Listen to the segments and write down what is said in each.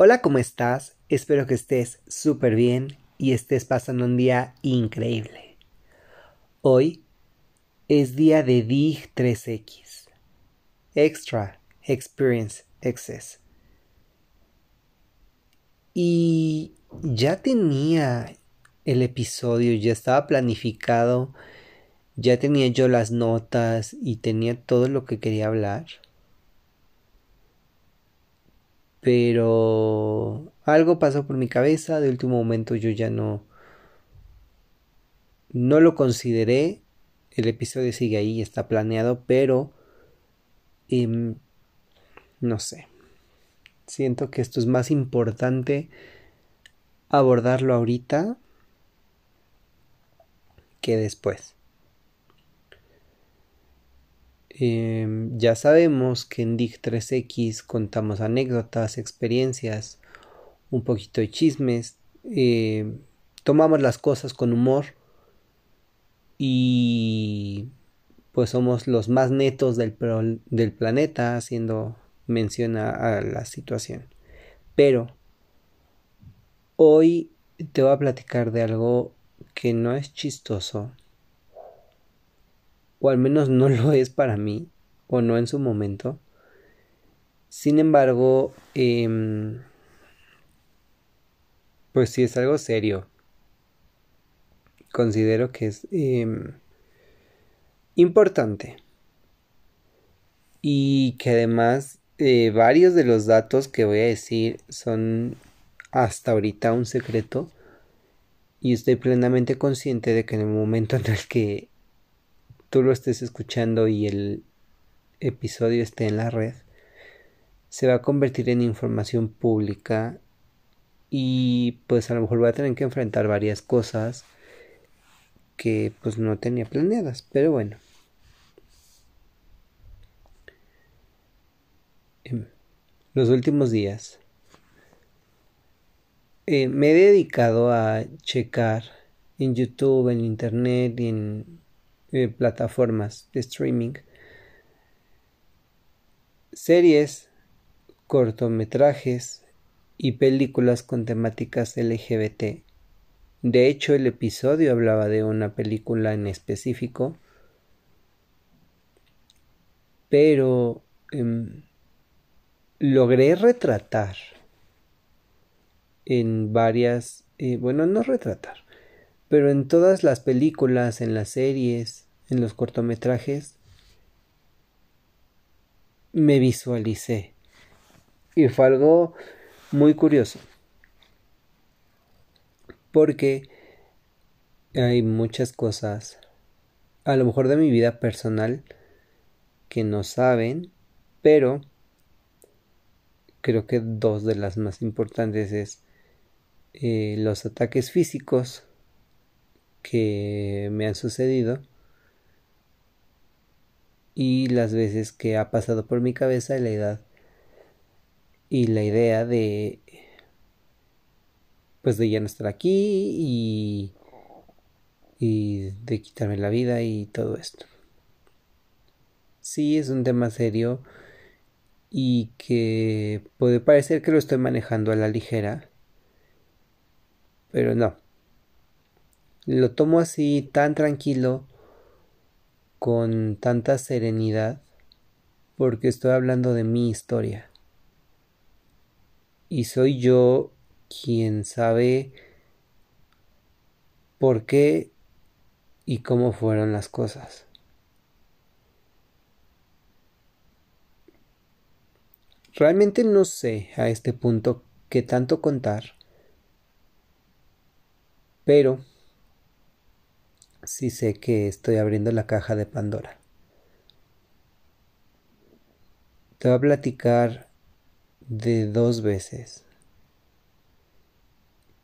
Hola, ¿cómo estás? Espero que estés súper bien y estés pasando un día increíble. Hoy es día de DIG 3X. Extra Experience Access. Y ya tenía el episodio, ya estaba planificado, ya tenía yo las notas y tenía todo lo que quería hablar. Pero algo pasó por mi cabeza, de último momento yo ya no no lo consideré. El episodio sigue ahí, está planeado, pero em, no sé. Siento que esto es más importante abordarlo ahorita que después. Em, ya sabemos que en DIG 3X contamos anécdotas, experiencias, un poquito de chismes, em, tomamos las cosas con humor y pues somos los más netos del planeta haciendo mención a la situación. Pero hoy te voy a platicar de algo que no es chistoso, o al menos no lo es para mí, o no en su momento. Sin embargo, eh, pues sí es algo serio. Considero que es eh, importante. Y que además eh, varios de los datos que voy a decir son hasta ahorita un secreto. Y estoy plenamente consciente de que en el momento en el que tú lo estés escuchando y el episodio esté en la red, se va a convertir en información pública y pues a lo mejor voy a tener que enfrentar varias cosas que pues no tenía planeadas, pero bueno. En los últimos días eh, me he dedicado a checar en YouTube, en Internet y en eh, plataformas de streaming, series, cortometrajes y películas con temáticas LGBT. De hecho, el episodio hablaba de una película en específico, pero em, logré retratar en varias, eh, bueno, no retratar, pero en todas las películas, en las series, en los cortometrajes, me visualicé. Y fue algo muy curioso. Porque hay muchas cosas, a lo mejor de mi vida personal, que no saben, pero creo que dos de las más importantes es eh, los ataques físicos que me han sucedido y las veces que ha pasado por mi cabeza la edad y la idea de pues de ya no estar aquí y y de quitarme la vida y todo esto. Sí, es un tema serio y que puede parecer que lo estoy manejando a la ligera, pero no lo tomo así tan tranquilo, con tanta serenidad, porque estoy hablando de mi historia. Y soy yo quien sabe por qué y cómo fueron las cosas. Realmente no sé a este punto qué tanto contar, pero sí sé que estoy abriendo la caja de Pandora. Te voy a platicar de dos veces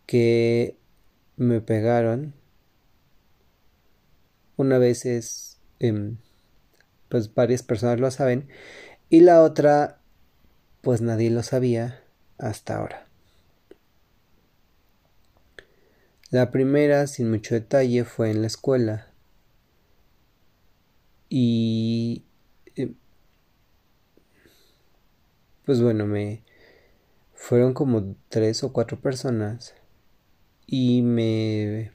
que me pegaron. Una vez es, em, pues varias personas lo saben, y la otra, pues nadie lo sabía hasta ahora. La primera, sin mucho detalle, fue en la escuela. Y... Eh, pues bueno, me, fueron como tres o cuatro personas y me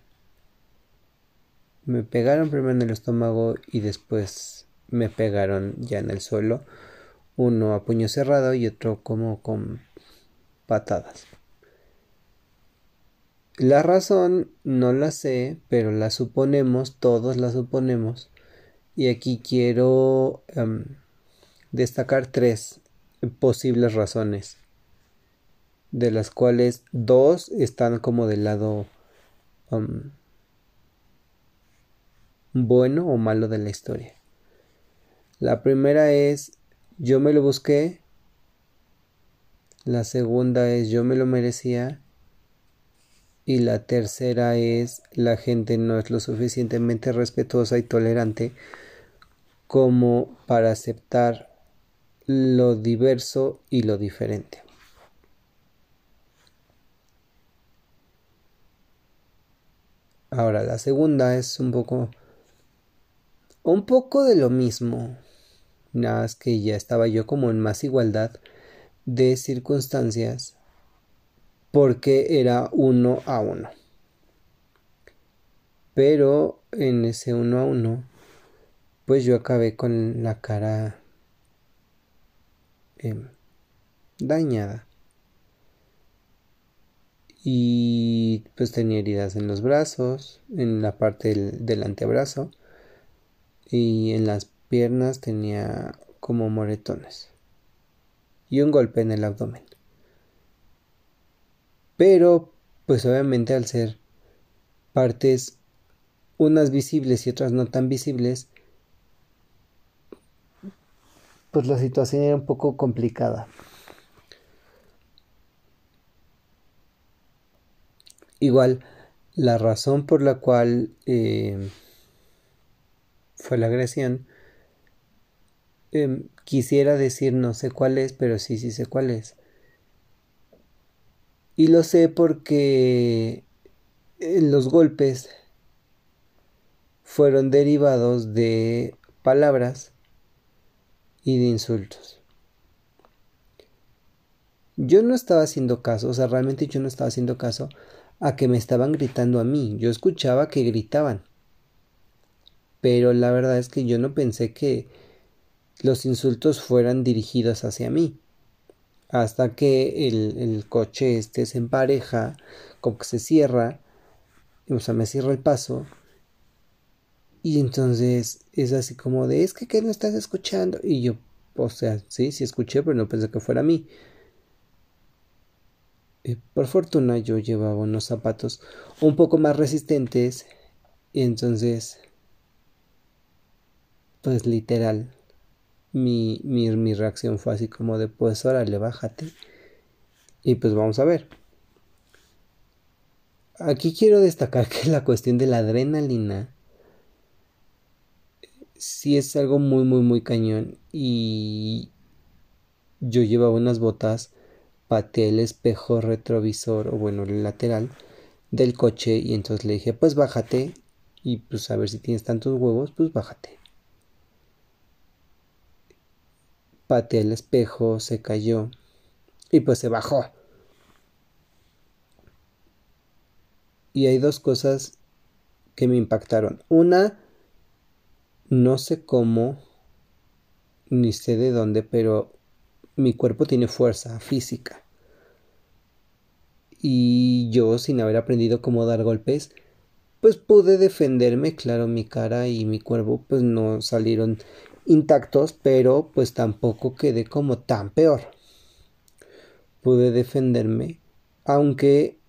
me pegaron primero en el estómago y después me pegaron ya en el suelo uno a puño cerrado y otro como con patadas la razón no la sé pero la suponemos todos la suponemos y aquí quiero em, destacar tres posibles razones de las cuales dos están como del lado um, bueno o malo de la historia. La primera es yo me lo busqué. La segunda es yo me lo merecía. Y la tercera es la gente no es lo suficientemente respetuosa y tolerante como para aceptar lo diverso y lo diferente. Ahora, la segunda es un poco. un poco de lo mismo. Nada más que ya estaba yo como en más igualdad de circunstancias porque era uno a uno. Pero en ese uno a uno, pues yo acabé con la cara em, dañada y pues tenía heridas en los brazos, en la parte del, antebrazo y en las piernas tenía como moretones y un golpe en el abdomen. Pero pues obviamente al ser partes unas visibles y otras no tan visibles, pues la situación era un poco complicada. Igual, la razón por la cual eh, fue la agresión, em, quisiera decir no sé cuál es, pero sí, sí sé cuál es. Y lo sé porque eh, los golpes fueron derivados de palabras y de insultos. Yo no estaba haciendo caso, o sea, realmente yo no estaba haciendo caso a que me estaban gritando a mí. Yo escuchaba que gritaban. Pero la verdad es que yo no pensé que los insultos fueran dirigidos hacia mí. Hasta que el, el coche este se empareja, como que se cierra, o sea, me cierra el paso. Y entonces es así como de, es que ¿qué no estás escuchando? Y yo, o sea, sí, sí escuché, pero no pensé que fuera a mí. Eh, por fortuna yo llevaba unos zapatos un poco más resistentes y entonces pues literal mi, mi, reacción fue así como de pues órale bájate. Y pues vamos a ver. Aquí quiero destacar que la cuestión de la adrenalina sí es algo muy muy muy cañón. Y yo llevaba unas botas pateé el espejo retrovisor o bueno el lateral del coche y entonces le dije pues bájate. Y pues a ver si tienes tantos huevos pues bájate pateé el espejo se cayó y pues se bajó y hay dos cosas que me impactaron una no sé cómo ni sé de dónde pero mi cuerpo tiene fuerza física. Y yo, sin haber aprendido cómo dar golpes, pues pude defenderme, claro, mi cara y mi cuerpo pues no salieron intactos, pero pues tampoco quedé como tan peor. Pude defenderme, aunque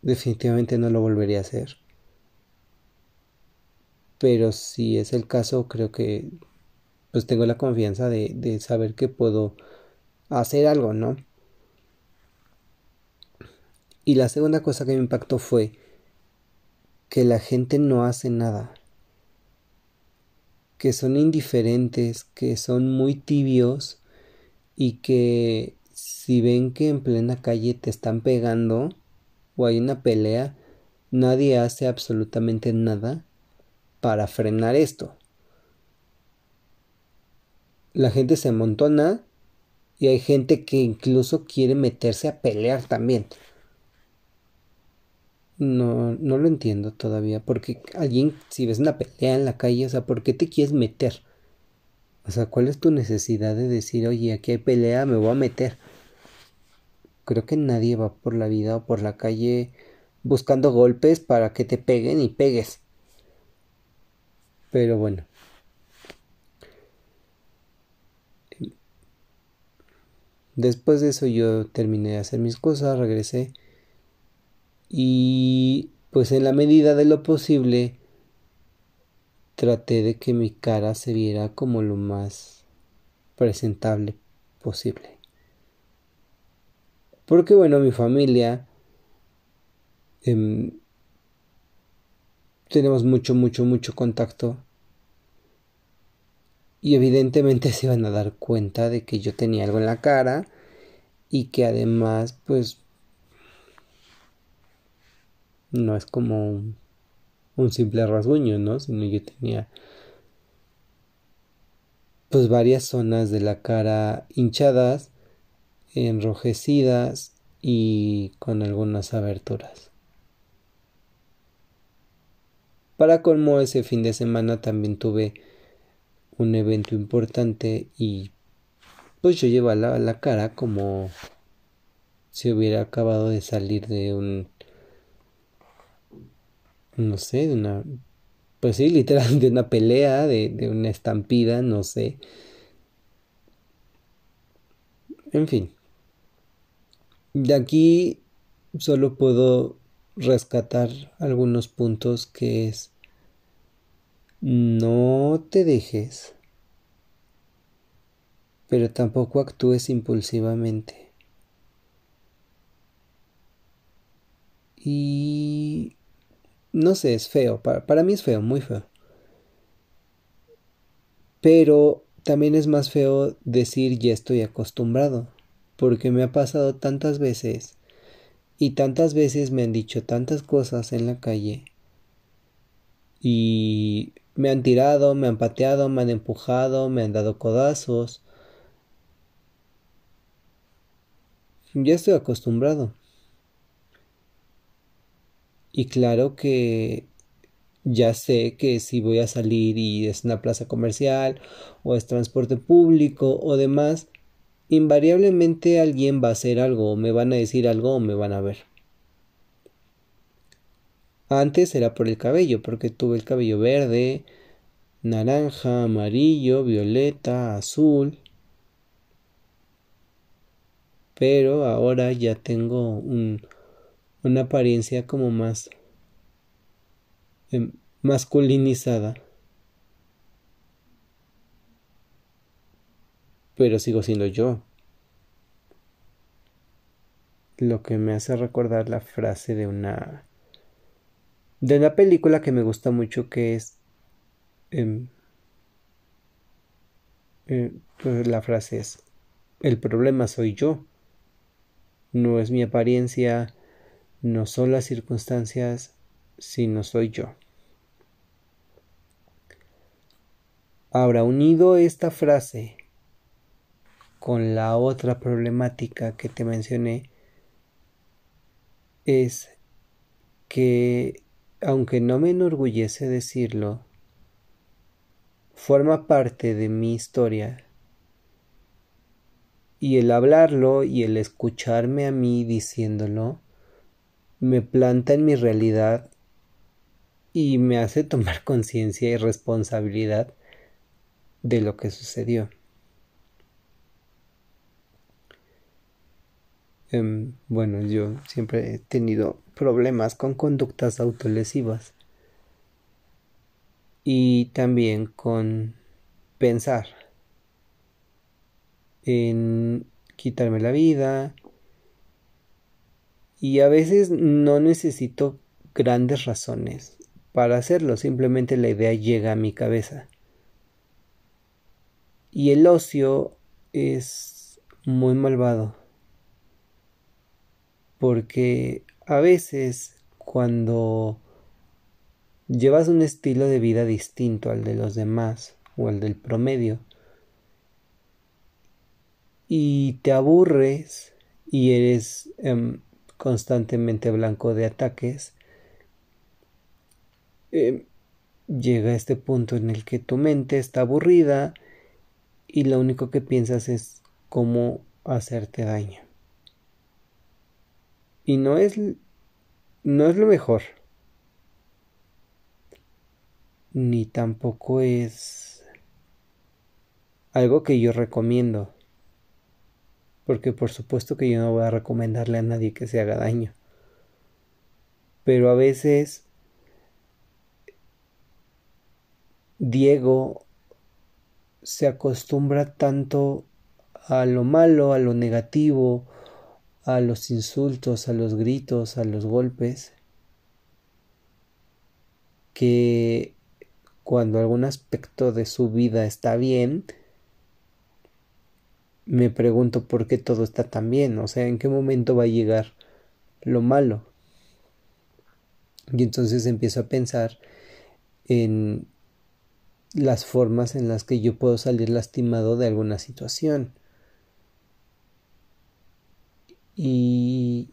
definitivamente no lo volvería a hacer. Pero si es el caso, creo que pues tengo la confianza de, de saber que puedo hacer algo, ¿no? Y la segunda cosa que me impactó fue que la gente no hace nada, que son indiferentes, que son muy tibios y que si ven que en plena calle te están pegando o hay una pelea, nadie hace absolutamente nada para frenar esto la gente se amontona Y hay gente que incluso quiere meterse a pelear también. No, no lo entiendo todavía. Porque alguien, si ves una pelea en la calle, o sea, ¿por qué te quieres meter? O sea, ¿cuál es tu necesidad de decir, oye, aquí hay pelea, me voy a meter? Creo que nadie va por la vida o por la calle buscando golpes para que te peguen y pegues. Pero bueno. Después de eso yo terminé de hacer mis cosas, regresé y pues en la medida de lo posible traté de que mi cara se viera como lo más presentable posible. Porque bueno, mi familia em, tenemos mucho, mucho, mucho contacto. Y evidentemente se iban a dar cuenta de que yo tenía algo en la cara y que además pues no es como un, simple rasguño, ¿no? Sino yo tenía pues varias zonas de la cara hinchadas, enrojecidas y con algunas aberturas. Para colmo ese fin de semana también tuve un evento importante y pues yo llevaba la cara como si hubiera acabado de salir de un no sé, de una pues sí, literal de una pelea, de, de una estampida, no sé. En fin. De aquí solo puedo rescatar algunos puntos que es no te dejes, pero tampoco actúes impulsivamente. Y no sé, es feo, para, mí es feo, muy feo. Pero también es más feo decir ya estoy acostumbrado, porque me ha pasado tantas veces y tantas veces me han dicho tantas cosas en la calle y me han tirado, me han pateado, me han empujado, me han dado codazos. Ya estoy acostumbrado. Y claro que ya sé que si voy a salir y es una plaza comercial o es transporte público o demás, invariablemente alguien va a hacer algo, o me van a decir algo o me van a ver. Antes era por el cabello, porque tuve el cabello verde, naranja, amarillo, violeta, azul. Pero ahora ya tengo un, una apariencia como más em, masculinizada. Pero sigo siendo yo. Lo que me hace recordar la frase de una de una película que me gusta mucho que es eh, eh, pues la frase es el problema soy yo no es mi apariencia no son las circunstancias sino soy yo ahora unido esta frase con la otra problemática que te mencioné es que aunque no me enorgullece decirlo, forma parte de mi historia. Y el hablarlo y el escucharme a mí diciéndolo me planta en mi realidad y me hace tomar conciencia y responsabilidad de lo que sucedió. Em, bueno, yo siempre he tenido problemas con conductas autolesivas y también con pensar en quitarme la vida y a veces no necesito grandes razones para hacerlo, simplemente la idea llega a mi cabeza. Y el ocio es muy malvado porque a veces cuando llevas un estilo de vida distinto al de los demás o al del promedio y te aburres y eres em, constantemente blanco de ataques, em, llega este punto en el que tu mente está aburrida y lo único que piensas es cómo hacerte daño. Y no es no es lo mejor. Ni tampoco es algo que yo recomiendo. Porque por supuesto que yo no voy a recomendarle a nadie que se haga daño. Pero a veces Diego se acostumbra tanto a lo malo, a lo negativo, a los insultos, a los gritos, a los golpes, que cuando algún aspecto de su vida está bien, me pregunto por qué todo está tan bien, o sea, en qué momento va a llegar lo malo. Y entonces empiezo a pensar en las formas en las que yo puedo salir lastimado de alguna situación. Y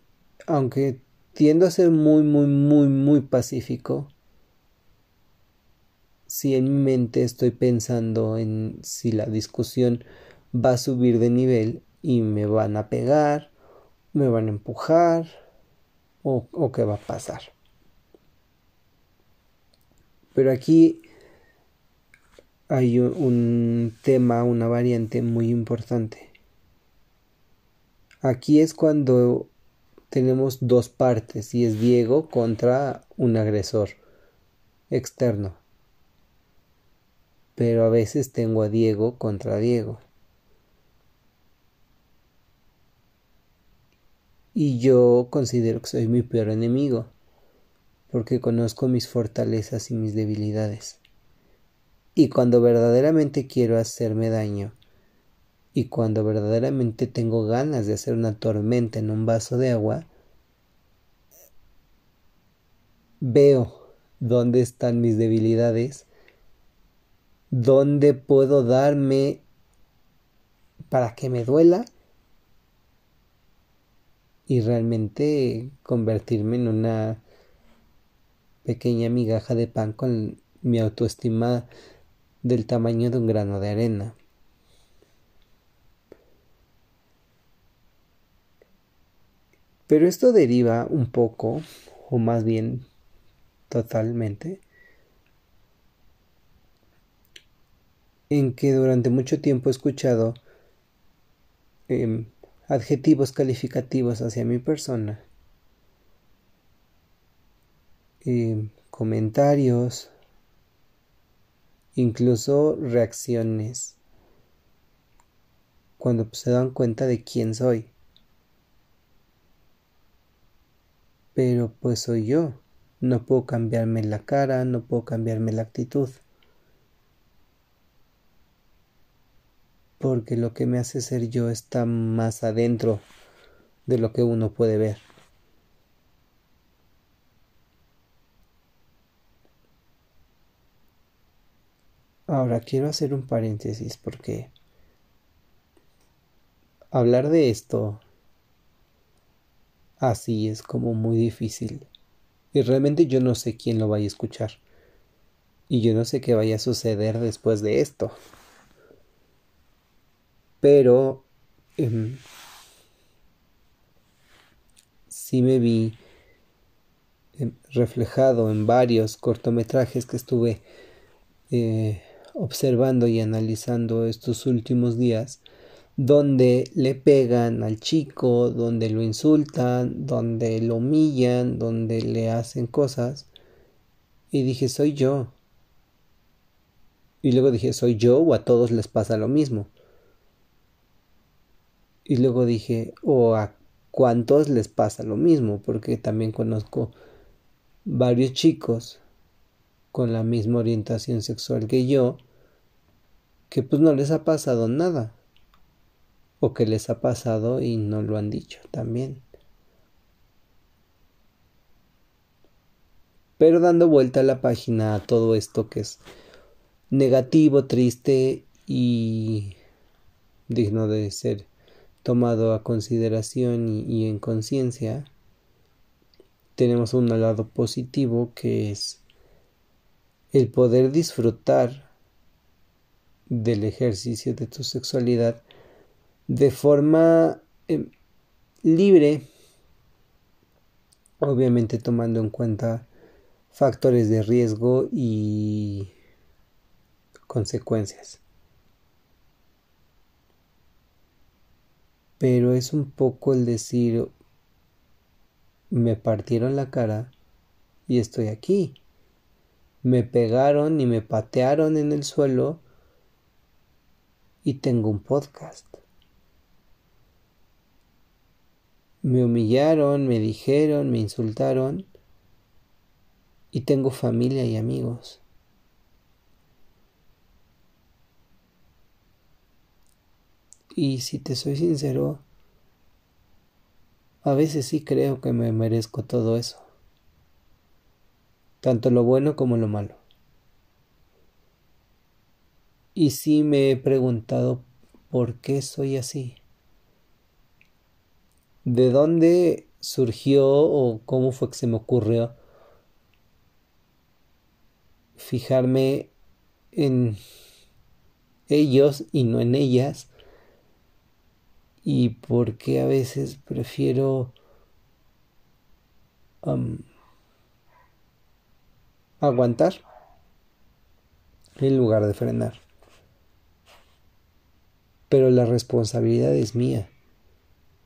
aunque tiendo a ser muy, muy, muy, muy pacífico, si en mi mente estoy pensando en si la discusión va a subir de nivel y me van a pegar, me van a empujar o, qué va a pasar. Pero aquí hay un tema, una variante muy importante. Aquí es cuando tenemos dos partes y es Diego contra un agresor externo. Pero a veces tengo a Diego contra Diego. Y yo considero que soy mi peor enemigo, porque conozco mis fortalezas y mis debilidades. Y cuando verdaderamente quiero hacerme daño, y cuando verdaderamente tengo ganas de hacer una tormenta en un vaso de agua, veo dónde están mis debilidades, dónde puedo darme para que me duela y realmente convertirme en una pequeña migaja de pan con mi autoestima del tamaño de un grano de arena. Pero esto deriva un poco, o más bien totalmente, en que durante mucho tiempo he escuchado em, adjetivos calificativos hacia mi persona, em, comentarios, incluso reacciones, cuando se dan cuenta de quién soy. Pero pues soy yo, no puedo cambiarme la cara, no puedo cambiarme la actitud. Porque lo que me hace ser yo está más adentro de lo que uno puede ver. Ahora quiero hacer un paréntesis porque hablar de esto así es como muy difícil. Y realmente yo no sé quién lo vaya a escuchar. Y yo no sé qué vaya a suceder después de esto. Pero eh, sí me vi em, reflejado en varios cortometrajes que estuve eh, observando y analizando estos últimos días, donde le pegan al chico, donde lo insultan, donde lo humillan, donde le hacen cosas. Y dije, soy yo. Y luego dije, soy yo o a todos les pasa lo mismo. Y luego dije, o a cuántos les pasa lo mismo, porque también conozco varios chicos con la misma orientación sexual que yo, que pues no les ha pasado nada. O que les ha pasado y no lo han dicho también. Pero dando vuelta a la página a todo esto que es negativo, triste y digno de ser tomado a consideración y, en conciencia, tenemos un lado positivo que es el poder disfrutar del ejercicio de tu sexualidad de forma em, libre, obviamente tomando en cuenta factores de riesgo y consecuencias. Pero es un poco el decir, me partieron la cara y estoy aquí. Me pegaron y me patearon en el suelo y tengo un podcast. Me humillaron, me dijeron, me insultaron y tengo familia y amigos. Y si te soy sincero, a veces sí creo que me merezco todo eso, tanto lo bueno como lo malo. Y sí me he preguntado por qué soy así. ¿De dónde surgió o cómo fue que se me ocurrió fijarme en ellos y no en ellas? ¿Y por qué a veces prefiero aguantar en lugar de frenar? Pero la responsabilidad es mía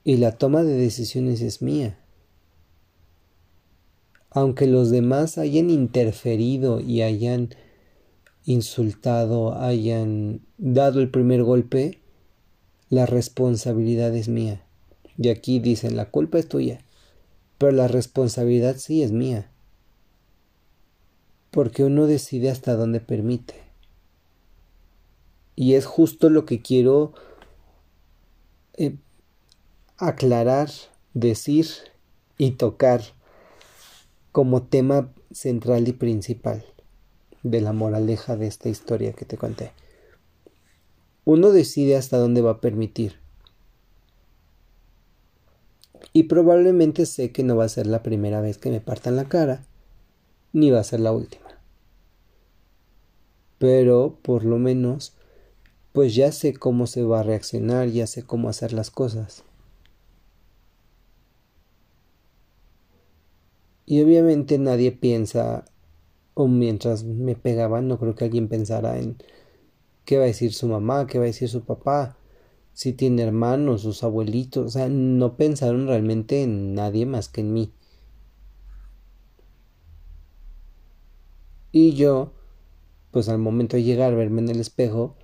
y la toma de decisiones es mía. Aunque los demás hayan interferido y hayan insultado, hayan dado el primer golpe, la responsabilidad es mía. Y aquí dicen, la culpa es tuya, pero la responsabilidad sí es mía. Porque uno decide hasta dónde permite. Y es justo lo que quiero eh, aclarar, decir y tocar como tema central y principal de la moraleja de esta historia que te conté. Uno decide hasta dónde va a permitir. Y probablemente sé que no va a ser la primera vez que me partan la cara, ni va a ser la última. Pero por lo menos, pues ya sé cómo se va a reaccionar, ya sé cómo hacer las cosas. Y obviamente nadie piensa, o mientras me pegaban, no creo que alguien pensara en qué va a decir su mamá, qué va a decir su papá, si tiene hermanos, sus abuelitos, o sea, no pensaron realmente en nadie más que en mí. Y yo, pues al momento de llegar a verme en el espejo,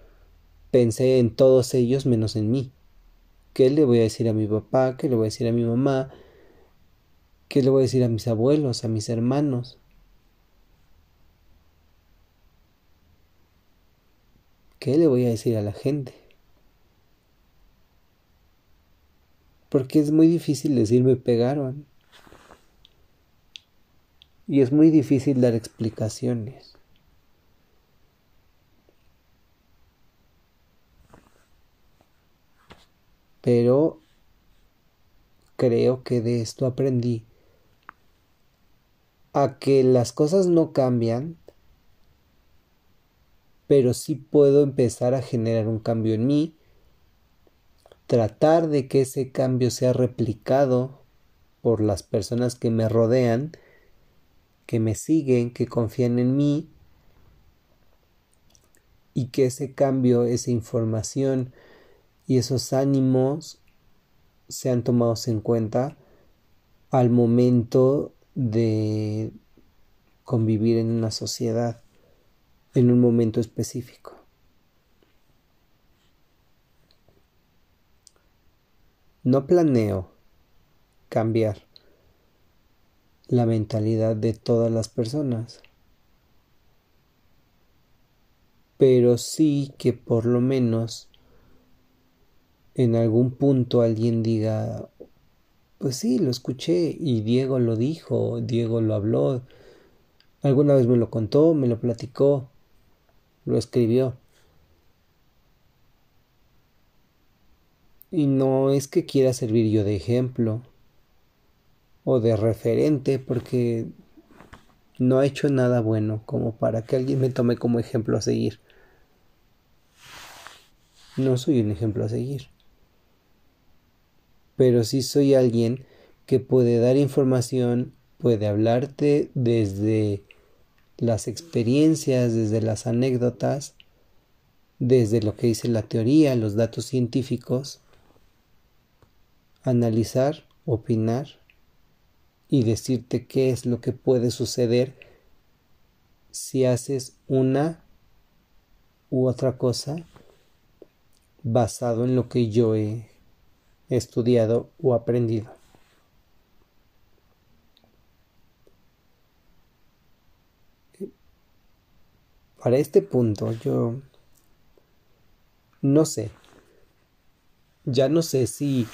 pensé en todos ellos menos en mí. ¿Qué le voy a decir a mi papá? ¿Qué le voy a decir a mi mamá? ¿Qué le voy a decir a mis abuelos, a mis hermanos? ¿Qué le voy a decir a la gente? Porque es muy difícil decir me pegaron. Y es muy difícil dar explicaciones. Pero creo que de esto aprendí a que las cosas no cambian, pero sí puedo empezar a generar un cambio en mí, tratar de que ese cambio sea replicado por las personas que me rodean, que me siguen, que confían en mí, y que ese cambio, esa información y esos ánimos sean tomados en cuenta al momento de convivir en una sociedad en un momento específico. No planeo cambiar la mentalidad de todas las personas, pero sí que por lo menos en algún punto alguien diga, pues sí, lo escuché y Diego lo dijo, Diego lo habló, alguna vez me lo contó, me lo platicó, lo escribió. Y no es que quiera servir yo de ejemplo o de referente porque no ha hecho nada bueno como para que alguien me tome como ejemplo a seguir. No soy un ejemplo a seguir. Pero sí soy alguien que puede dar información, puede hablarte desde las experiencias, desde las anécdotas, desde lo que dice la teoría, los datos científicos, analizar, opinar y decirte qué es lo que puede suceder si haces una u otra cosa basado en lo que yo he estudiado o aprendido. Para este punto yo no sé. Ya no sé si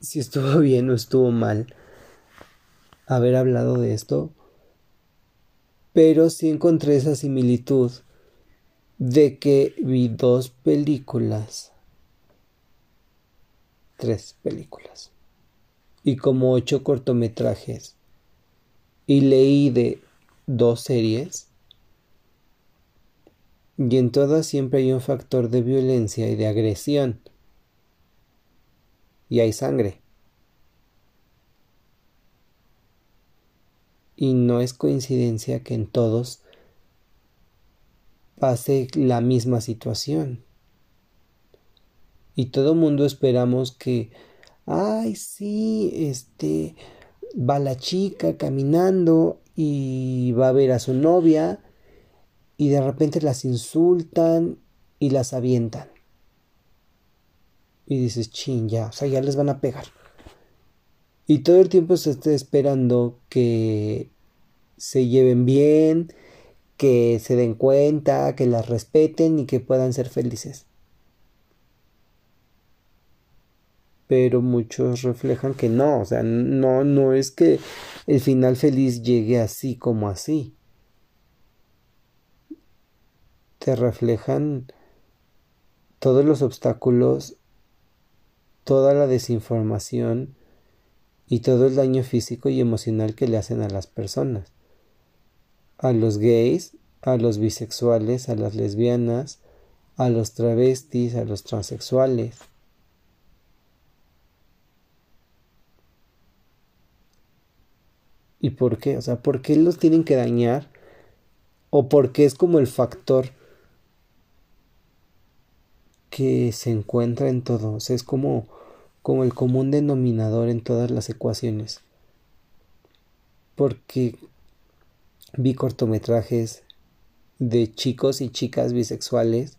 si estuvo bien o estuvo mal haber hablado de esto, pero sí encontré esa similitud de que vi dos películas, tres películas, y como ocho cortometrajes, y leí de dos series, y en todas siempre hay un factor de violencia y de agresión, y hay sangre. Y no es coincidencia que en todos pase la misma situación. Y todo mundo esperamos que, ay, sí, este, va la chica caminando y va a ver a su novia y de repente las insultan y las avientan. Y dices, chin, ya, o sea, ya les van a pegar. Y todo el tiempo se está esperando que se lleven bien, que se den cuenta, que las respeten y que puedan ser felices. Pero muchos reflejan que no, o sea, no, no es que el final feliz llegue así como así. Te reflejan todos los obstáculos, toda la desinformación y todo el daño físico y emocional que le hacen a las personas a los gays, a los bisexuales, a las lesbianas, a los travestis, a los transexuales. ¿Y por qué? O sea, ¿por qué los tienen que dañar? ¿O por qué es como el factor que se encuentra en todo? O sea, es como, como el común denominador en todas las ecuaciones. Porque vi cortometrajes de chicos y chicas bisexuales,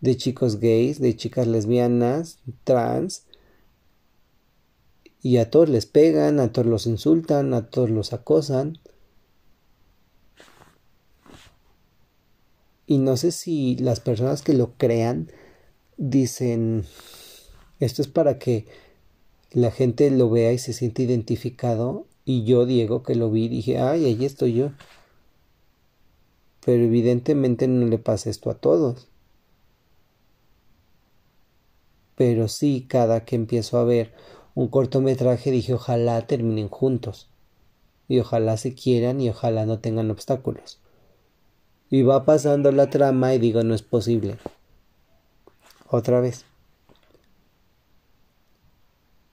de chicos gays, de chicas lesbianas, trans, y a todos les pegan, a todos los insultan, a todos los acosan. Y no sé si las personas que lo crean dicen, esto es para que la gente lo vea y se siente identificado y yo, Diego, que lo vi, dije, ay, ahí estoy yo. Pero evidentemente no le pasa esto a todos. Pero sí, cada que empiezo a ver un cortometraje, dije, ojalá terminen juntos. Y ojalá se quieran y ojalá no tengan obstáculos. Y va pasando la trama y digo, no es posible. Otra vez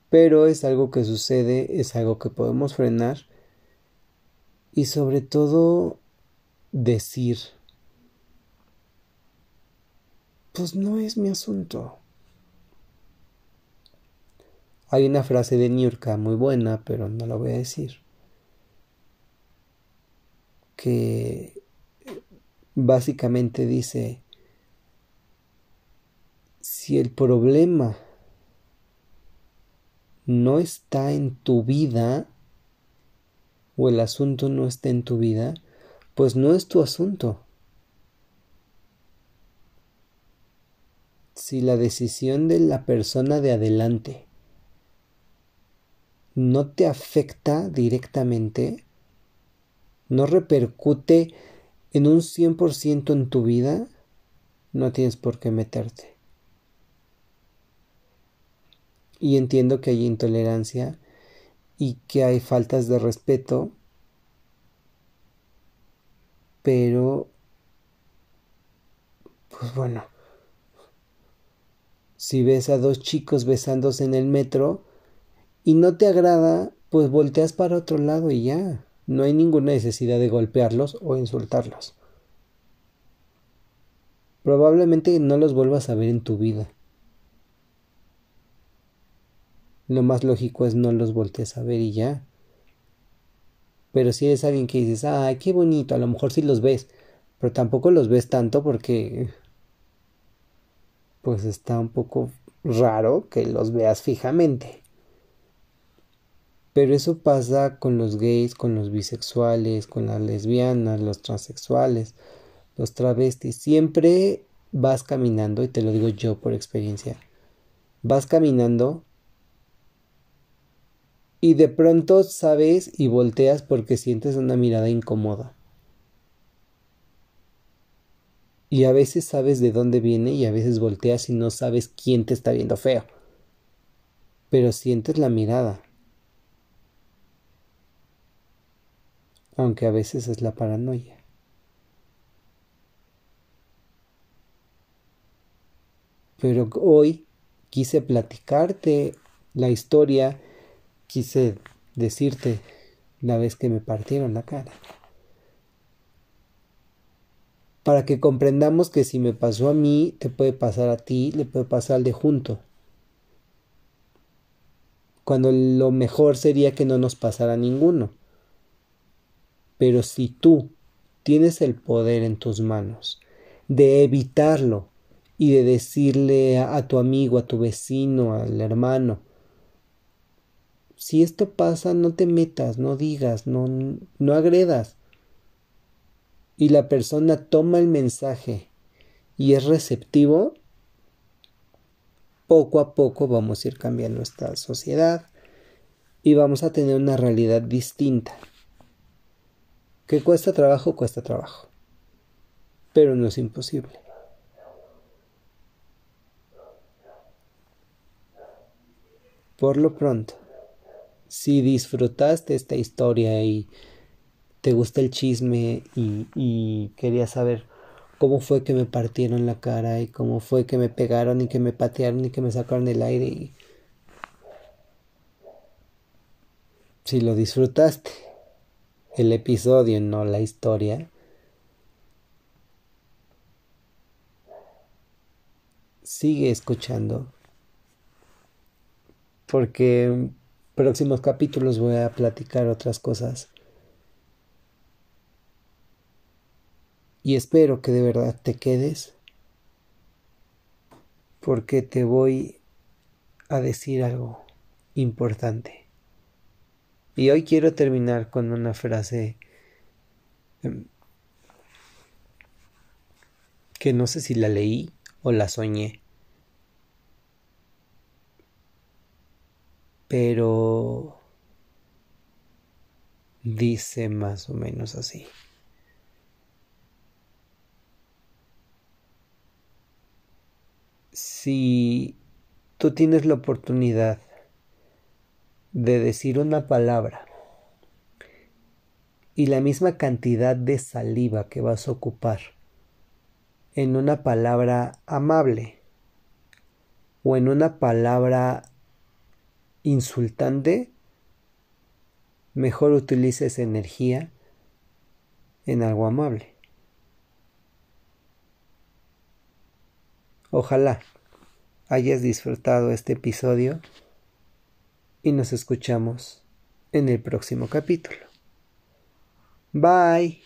pero es algo que sucede, es algo que podemos frenar y sobre todo decir, pues no es mi asunto. Hay una frase de Niurka muy buena, pero no la voy a decir, que básicamente dice, si el problema no está en tu vida o el asunto no está en tu vida, pues no es tu asunto. Si la decisión de la persona de adelante no te afecta directamente, no repercute en un 100% en tu vida, no tienes por qué meterte. y entiendo que hay intolerancia y que hay faltas de respeto, pero pues bueno, si ves a dos chicos besándose en el metro y no te agrada, pues volteas para otro lado y ya. No hay ninguna necesidad de golpearlos o insultarlos. Probablemente no los vuelvas a ver en tu vida. Lo más lógico es no los voltees a ver y ya. Pero si eres alguien que dices, ay, qué bonito, a lo mejor sí los ves, pero tampoco los ves tanto porque pues está un poco raro que los veas fijamente. Pero eso pasa con los gays, con los bisexuales, con las lesbianas, los transexuales, los travestis. Siempre vas caminando, y te lo digo yo por experiencia, vas caminando y de pronto sabes y volteas porque sientes una mirada incómoda. Y a veces sabes de dónde viene y a veces volteas y no sabes quién te está viendo feo. Pero sientes la mirada. Aunque a veces es la paranoia. Pero hoy quise platicarte la historia quise decirte la vez que me partieron la cara. Para que comprendamos que si me pasó a mí, te puede pasar a ti, le puede pasar al de junto. Cuando lo mejor sería que no nos pasara a ninguno. Pero si tú tienes el poder en tus manos de evitarlo y de decirle a, tu amigo, a tu vecino, al hermano, si esto pasa, no te metas, no digas, no, no agredas. Y la persona toma el mensaje y es receptivo, poco a poco vamos a ir cambiando nuestra sociedad y vamos a tener una realidad distinta. Que cuesta trabajo, cuesta trabajo. Pero no es imposible. Por lo pronto, si disfrutaste esta historia y te gusta el chisme y, y querías saber cómo fue que me partieron la cara y cómo fue que me pegaron y que me patearon y que me sacaron el aire y si lo disfrutaste el episodio no la historia sigue escuchando porque próximos capítulos voy a platicar otras cosas. Y espero que de verdad te quedes porque te voy a decir algo importante. Y hoy quiero terminar con una frase em, que no sé si la leí o la soñé. pero dice más o menos así. Si tú tienes la oportunidad de decir una palabra y la misma cantidad de saliva que vas a ocupar en una palabra amable o en una palabra insultante, mejor utilice esa energía en algo amable. Ojalá hayas disfrutado este episodio y nos escuchamos en el próximo capítulo. Bye.